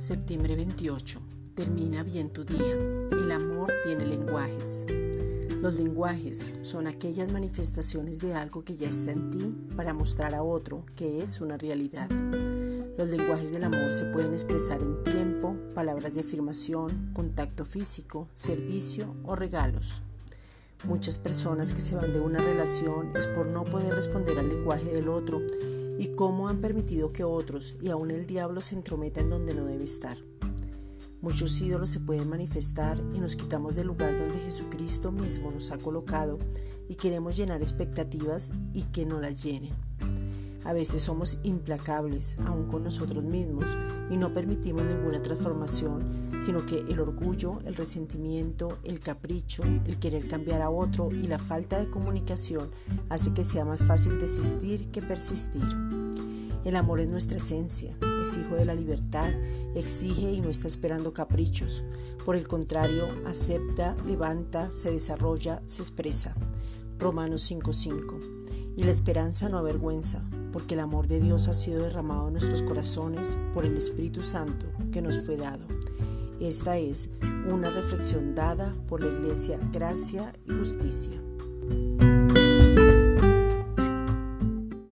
Septiembre 28. Termina bien tu día. El amor tiene lenguajes. Los lenguajes son aquellas manifestaciones de algo que ya está en ti para mostrar a otro que es una realidad. Los lenguajes del amor se pueden expresar en tiempo, palabras de afirmación, contacto físico, servicio o regalos. Muchas personas que se van de una relación es por no poder responder al lenguaje del otro y cómo han permitido que otros y aún el diablo se entrometan donde no debe estar. Muchos ídolos se pueden manifestar y nos quitamos del lugar donde Jesucristo mismo nos ha colocado y queremos llenar expectativas y que no las llenen. A veces somos implacables, aún con nosotros mismos, y no permitimos ninguna transformación, sino que el orgullo, el resentimiento, el capricho, el querer cambiar a otro y la falta de comunicación hace que sea más fácil desistir que persistir. El amor es nuestra esencia, es hijo de la libertad, exige y no está esperando caprichos. Por el contrario, acepta, levanta, se desarrolla, se expresa. Romanos 5:5. Y la esperanza no avergüenza, porque el amor de Dios ha sido derramado en nuestros corazones por el Espíritu Santo que nos fue dado. Esta es una reflexión dada por la Iglesia Gracia y Justicia.